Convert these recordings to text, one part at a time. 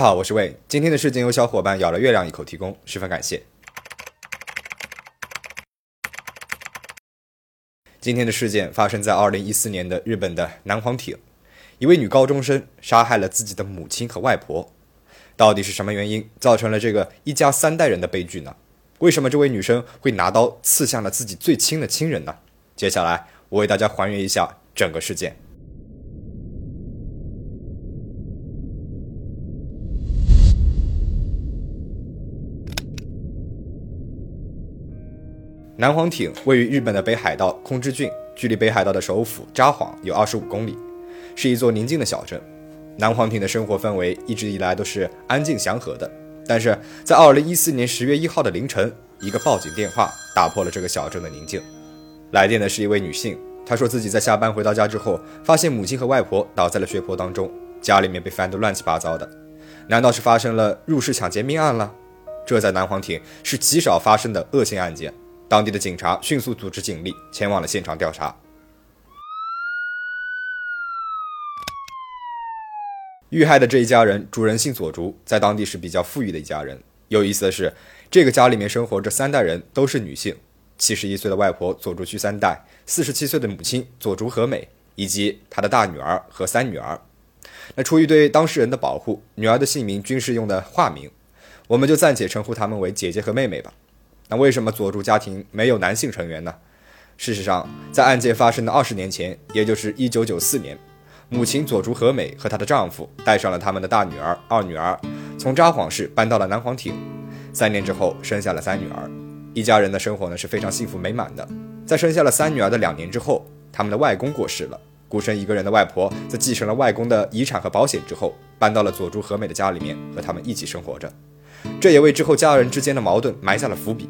好，我是魏。今天的事件由小伙伴咬了月亮一口提供，十分感谢。今天的事件发生在二零一四年的日本的南黄町，一位女高中生杀害了自己的母亲和外婆。到底是什么原因造成了这个一家三代人的悲剧呢？为什么这位女生会拿刀刺向了自己最亲的亲人呢？接下来我为大家还原一下整个事件。南黄町位于日本的北海道空知郡，距离北海道的首府札幌有二十五公里，是一座宁静的小镇。南黄町的生活氛围一直以来都是安静祥和的，但是在二零一四年十月一号的凌晨，一个报警电话打破了这个小镇的宁静。来电的是一位女性，她说自己在下班回到家之后，发现母亲和外婆倒在了血泊当中，家里面被翻得乱七八糟的。难道是发生了入室抢劫命案了？这在南黄町是极少发生的恶性案件。当地的警察迅速组织警力前往了现场调查。遇害的这一家人，主人姓佐竹，在当地是比较富裕的一家人。有意思的是，这个家里面生活着三代人，都是女性：七十一岁的外婆佐竹须三代，四十七岁的母亲佐竹和美，以及她的大女儿和三女儿。那出于对当事人的保护，女儿的姓名均是用的化名，我们就暂且称呼她们为姐姐和妹妹吧。那为什么佐助家庭没有男性成员呢？事实上，在案件发生的二十年前，也就是一九九四年。母亲佐竹和美和她的丈夫带上了他们的大女儿、二女儿，从札幌市搬到了南黄町。三年之后，生下了三女儿，一家人的生活呢是非常幸福美满的。在生下了三女儿的两年之后，他们的外公过世了，孤身一个人的外婆在继承了外公的遗产和保险之后，搬到了佐竹和美的家里面，和他们一起生活着。这也为之后家人之间的矛盾埋下了伏笔。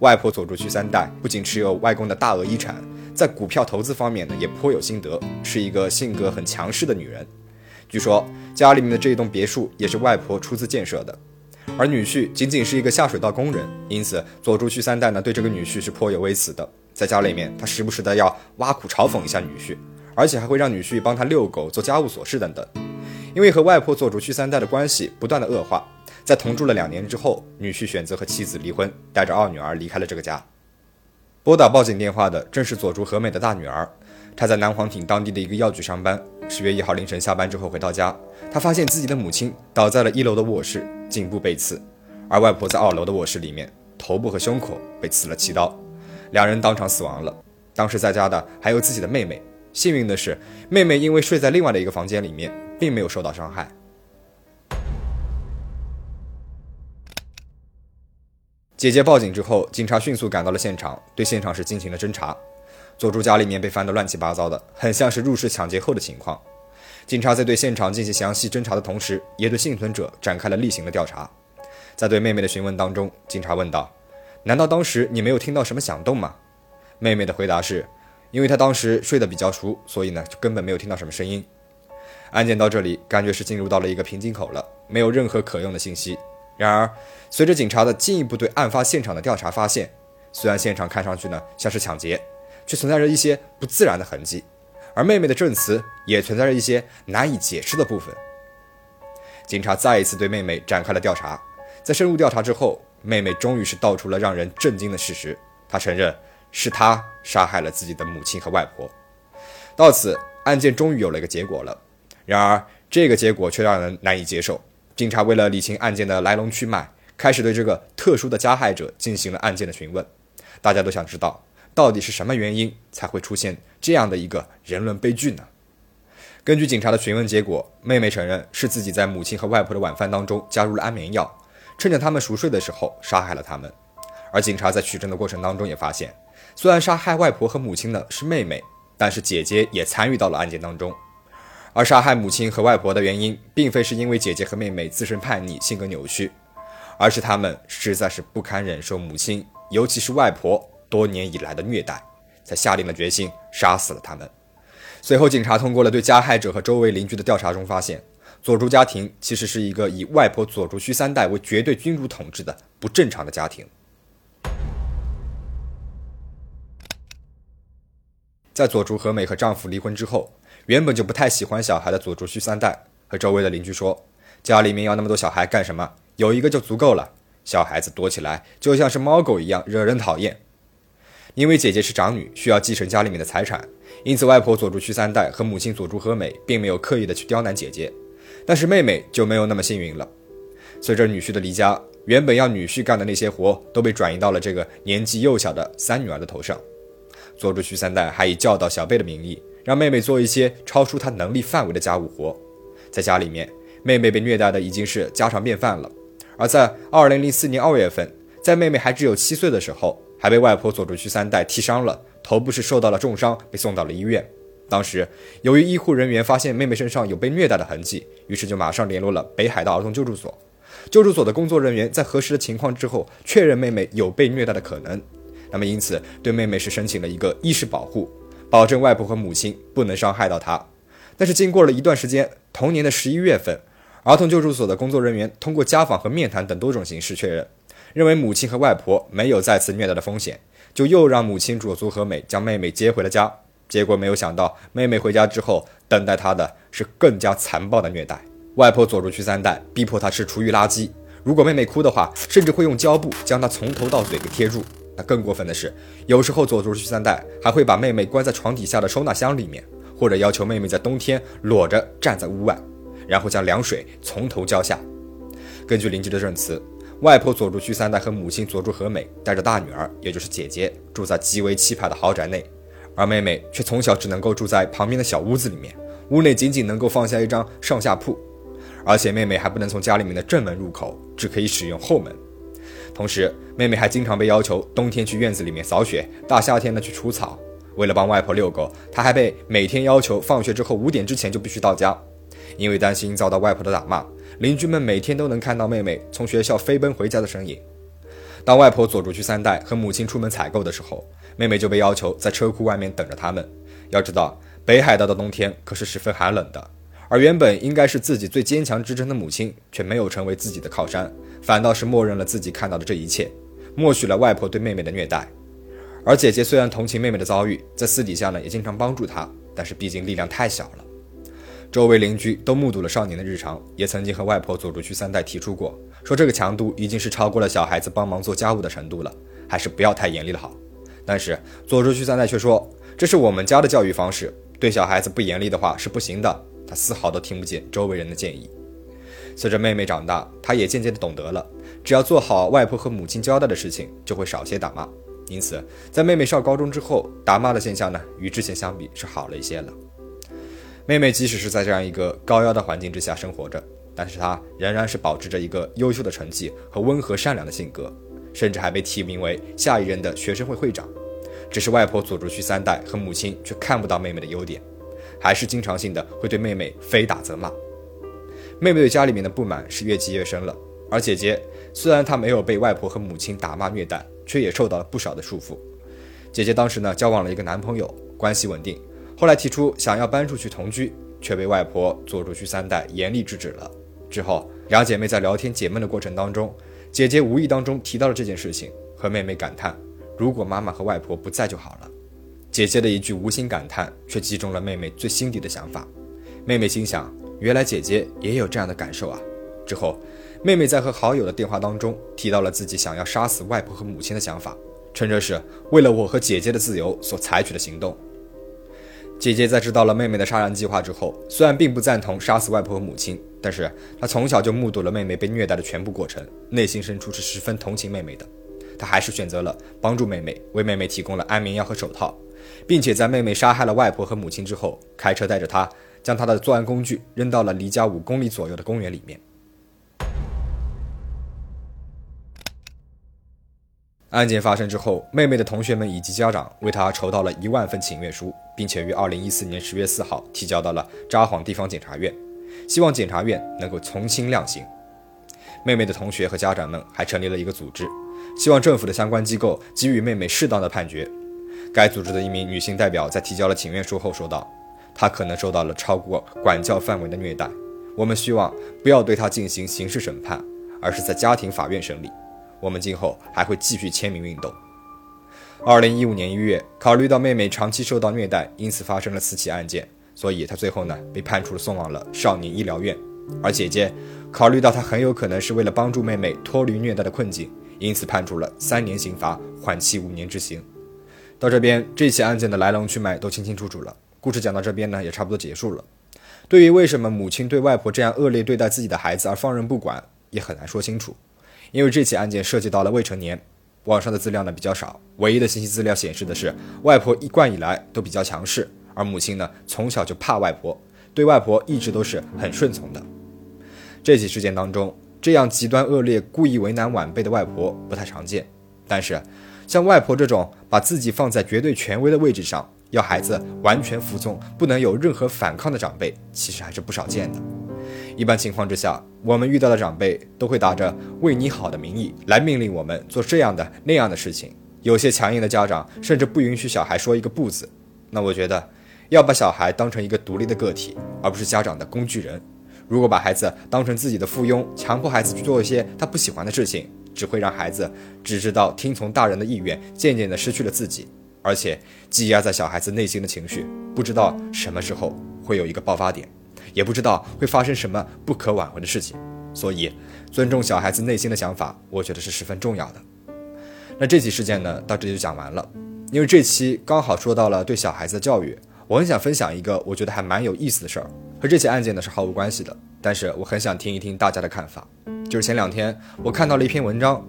外婆佐竹区三代不仅持有外公的大额遗产。在股票投资方面呢，也颇有心得，是一个性格很强势的女人。据说家里面的这一栋别墅也是外婆出资建设的，而女婿仅仅是一个下水道工人，因此佐竹区三代呢对这个女婿是颇有微词的。在家里面，他时不时的要挖苦嘲讽一下女婿，而且还会让女婿帮他遛狗、做家务琐事等等。因为和外婆佐竹区三代的关系不断的恶化，在同住了两年之后，女婿选择和妻子离婚，带着二女儿离开了这个家。拨打报警电话的正是佐竹和美的大女儿，她在南黄町当地的一个药局上班。十月一号凌晨下班之后回到家，她发现自己的母亲倒在了一楼的卧室，颈部被刺，而外婆在二楼的卧室里面，头部和胸口被刺了七刀，两人当场死亡了。当时在家的还有自己的妹妹，幸运的是，妹妹因为睡在另外的一个房间里面，并没有受到伤害。姐姐报警之后，警察迅速赶到了现场，对现场是进行了侦查。佐助家里面被翻得乱七八糟的，很像是入室抢劫后的情况。警察在对现场进行详细侦查的同时，也对幸存者展开了例行的调查。在对妹妹的询问当中，警察问道：“难道当时你没有听到什么响动吗？”妹妹的回答是：“因为她当时睡得比较熟，所以呢就根本没有听到什么声音。”案件到这里，感觉是进入到了一个瓶颈口了，没有任何可用的信息。然而，随着警察的进一步对案发现场的调查，发现虽然现场看上去呢像是抢劫，却存在着一些不自然的痕迹，而妹妹的证词也存在着一些难以解释的部分。警察再一次对妹妹展开了调查，在深入调查之后，妹妹终于是道出了让人震惊的事实：她承认是她杀害了自己的母亲和外婆。到此，案件终于有了一个结果了。然而，这个结果却让人难以接受。警察为了理清案件的来龙去脉，开始对这个特殊的加害者进行了案件的询问。大家都想知道，到底是什么原因才会出现这样的一个人伦悲剧呢？根据警察的询问结果，妹妹承认是自己在母亲和外婆的晚饭当中加入了安眠药，趁着他们熟睡的时候杀害了他们。而警察在取证的过程当中也发现，虽然杀害外婆和母亲的是妹妹，但是姐姐也参与到了案件当中。而杀害母亲和外婆的原因，并非是因为姐姐和妹妹自身叛逆、性格扭曲，而是他们实在是不堪忍受母亲，尤其是外婆多年以来的虐待，才下定了决心杀死了他们。随后，警察通过了对加害者和周围邻居的调查中发现，佐竹家庭其实是一个以外婆佐竹须三代为绝对君主统治的不正常的家庭。在佐竹和美和丈夫离婚之后。原本就不太喜欢小孩的佐竹须三代和周围的邻居说，家里面要那么多小孩干什么？有一个就足够了。小孩子多起来就像是猫狗一样，惹人讨厌。因为姐姐是长女，需要继承家里面的财产，因此外婆佐助区三代和母亲佐助和美并没有刻意的去刁难姐姐。但是妹妹就没有那么幸运了。随着女婿的离家，原本要女婿干的那些活都被转移到了这个年纪幼小的三女儿的头上。佐助区三代还以教导小贝的名义，让妹妹做一些超出她能力范围的家务活。在家里面，妹妹被虐待的已经是家常便饭了。而在二零零四年二月份，在妹妹还只有七岁的时候。还被外婆佐助区三代踢伤了，头部是受到了重伤，被送到了医院。当时由于医护人员发现妹妹身上有被虐待的痕迹，于是就马上联络了北海道儿童救助所。救助所的工作人员在核实了情况之后，确认妹妹有被虐待的可能。那么因此对妹妹是申请了一个意识保护，保证外婆和母亲不能伤害到她。但是经过了一段时间，同年的十一月份，儿童救助所的工作人员通过家访和面谈等多种形式确认。认为母亲和外婆没有再次虐待的风险，就又让母亲佐足和美将妹妹接回了家。结果没有想到，妹妹回家之后，等待她的是更加残暴的虐待。外婆佐助区三代逼迫她吃厨余垃圾，如果妹妹哭的话，甚至会用胶布将她从头到嘴给贴住。那更过分的是，有时候佐助区三代还会把妹妹关在床底下的收纳箱里面，或者要求妹妹在冬天裸着站在屋外，然后将凉水从头浇下。根据邻居的证词。外婆佐助区三代和母亲佐助和美带着大女儿，也就是姐姐，住在极为气派的豪宅内，而妹妹却从小只能够住在旁边的小屋子里面，屋内仅仅能够放下一张上下铺，而且妹妹还不能从家里面的正门入口，只可以使用后门。同时，妹妹还经常被要求冬天去院子里面扫雪，大夏天的去除草。为了帮外婆遛狗，她还被每天要求放学之后五点之前就必须到家，因为担心遭到外婆的打骂。邻居们每天都能看到妹妹从学校飞奔回家的身影。当外婆佐助去三代和母亲出门采购的时候，妹妹就被要求在车库外面等着他们。要知道，北海道的冬天可是十分寒冷的，而原本应该是自己最坚强支撑的母亲，却没有成为自己的靠山，反倒是默认了自己看到的这一切，默许了外婆对妹妹的虐待。而姐姐虽然同情妹妹的遭遇，在私底下呢也经常帮助她，但是毕竟力量太小了。周围邻居都目睹了少年的日常，也曾经和外婆佐助区三代提出过，说这个强度已经是超过了小孩子帮忙做家务的程度了，还是不要太严厉了好。但是佐助区三代却说，这是我们家的教育方式，对小孩子不严厉的话是不行的。他丝毫都听不见周围人的建议。随着妹妹长大，她也渐渐的懂得了，只要做好外婆和母亲交代的事情，就会少些打骂。因此，在妹妹上高中之后，打骂的现象呢，与之前相比是好了一些了。妹妹即使是在这样一个高压的环境之下生活着，但是她仍然是保持着一个优秀的成绩和温和善良的性格，甚至还被提名为下一任的学生会会长。只是外婆佐助区三代和母亲却看不到妹妹的优点，还是经常性的会对妹妹非打则骂。妹妹对家里面的不满是越积越深了，而姐姐虽然她没有被外婆和母亲打骂虐待，却也受到了不少的束缚。姐姐当时呢交往了一个男朋友，关系稳定。后来提出想要搬出去同居，却被外婆佐助区三代严厉制止了。之后，两姐妹在聊天解闷的过程当中，姐姐无意当中提到了这件事情，和妹妹感叹：“如果妈妈和外婆不在就好了。”姐姐的一句无心感叹，却击中了妹妹最心底的想法。妹妹心想：原来姐姐也有这样的感受啊！之后，妹妹在和好友的电话当中提到了自己想要杀死外婆和母亲的想法，称这是为了我和姐姐的自由所采取的行动。姐姐在知道了妹妹的杀人计划之后，虽然并不赞同杀死外婆和母亲，但是她从小就目睹了妹妹被虐待的全部过程，内心深处是十分同情妹妹的。她还是选择了帮助妹妹，为妹妹提供了安眠药和手套，并且在妹妹杀害了外婆和母亲之后，开车带着她将她的作案工具扔到了离家五公里左右的公园里面。案件发生之后，妹妹的同学们以及家长为她筹到了一万份请愿书，并且于二零一四年十月四号提交到了札幌地方检察院，希望检察院能够从轻量刑。妹妹的同学和家长们还成立了一个组织，希望政府的相关机构给予妹妹适当的判决。该组织的一名女性代表在提交了请愿书后说道：“他可能受到了超过管教范围的虐待，我们希望不要对他进行刑事审判，而是在家庭法院审理。”我们今后还会继续签名运动。二零一五年一月，考虑到妹妹长期受到虐待，因此发生了四起案件，所以她最后呢被判处送往了少年医疗院。而姐姐考虑到她很有可能是为了帮助妹妹脱离虐待的困境，因此判处了三年刑罚，缓期五年执行。到这边，这起案件的来龙去脉都清清楚楚了。故事讲到这边呢，也差不多结束了。对于为什么母亲对外婆这样恶劣对待自己的孩子而放任不管，也很难说清楚。因为这起案件涉及到了未成年，网上的资料呢比较少，唯一的信息资料显示的是外婆一贯以来都比较强势，而母亲呢从小就怕外婆，对外婆一直都是很顺从的。这起事件当中，这样极端恶劣、故意为难晚辈的外婆不太常见，但是。像外婆这种把自己放在绝对权威的位置上，要孩子完全服从，不能有任何反抗的长辈，其实还是不少见的。一般情况之下，我们遇到的长辈都会打着为你好的名义来命令我们做这样的那样的事情。有些强硬的家长甚至不允许小孩说一个不字。那我觉得，要把小孩当成一个独立的个体，而不是家长的工具人。如果把孩子当成自己的附庸，强迫孩子去做一些他不喜欢的事情。只会让孩子只知道听从大人的意愿，渐渐地失去了自己，而且积压在小孩子内心的情绪，不知道什么时候会有一个爆发点，也不知道会发生什么不可挽回的事情。所以，尊重小孩子内心的想法，我觉得是十分重要的。那这起事件呢，到这里就讲完了。因为这期刚好说到了对小孩子的教育，我很想分享一个我觉得还蛮有意思的事儿，和这起案件呢是毫无关系的，但是我很想听一听大家的看法。就是前两天我看到了一篇文章，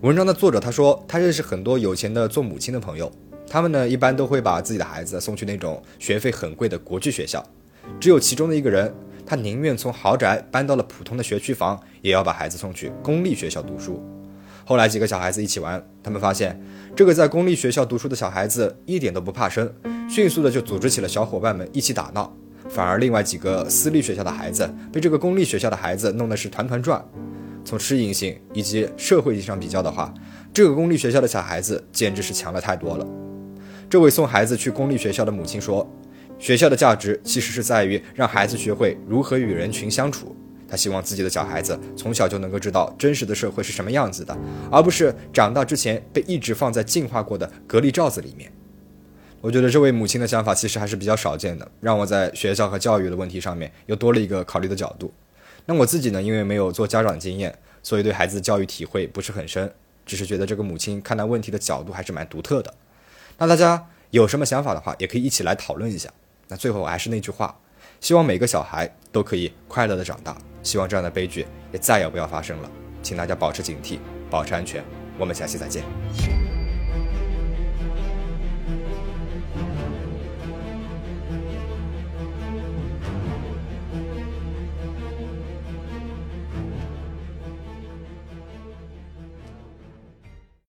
文章的作者他说他认识很多有钱的做母亲的朋友，他们呢一般都会把自己的孩子送去那种学费很贵的国际学校，只有其中的一个人，他宁愿从豪宅搬到了普通的学区房，也要把孩子送去公立学校读书。后来几个小孩子一起玩，他们发现这个在公立学校读书的小孩子一点都不怕生，迅速的就组织起了小伙伴们一起打闹，反而另外几个私立学校的孩子被这个公立学校的孩子弄得是团团转。从适应性以及社会性上比较的话，这个公立学校的小孩子简直是强了太多了。这位送孩子去公立学校的母亲说：“学校的价值其实是在于让孩子学会如何与人群相处。他希望自己的小孩子从小就能够知道真实的社会是什么样子的，而不是长大之前被一直放在进化过的隔离罩子里面。”我觉得这位母亲的想法其实还是比较少见的，让我在学校和教育的问题上面又多了一个考虑的角度。那我自己呢，因为没有做家长经验，所以对孩子的教育体会不是很深，只是觉得这个母亲看待问题的角度还是蛮独特的。那大家有什么想法的话，也可以一起来讨论一下。那最后还是那句话，希望每个小孩都可以快乐的长大，希望这样的悲剧也再也不要发生了。请大家保持警惕，保持安全。我们下期再见。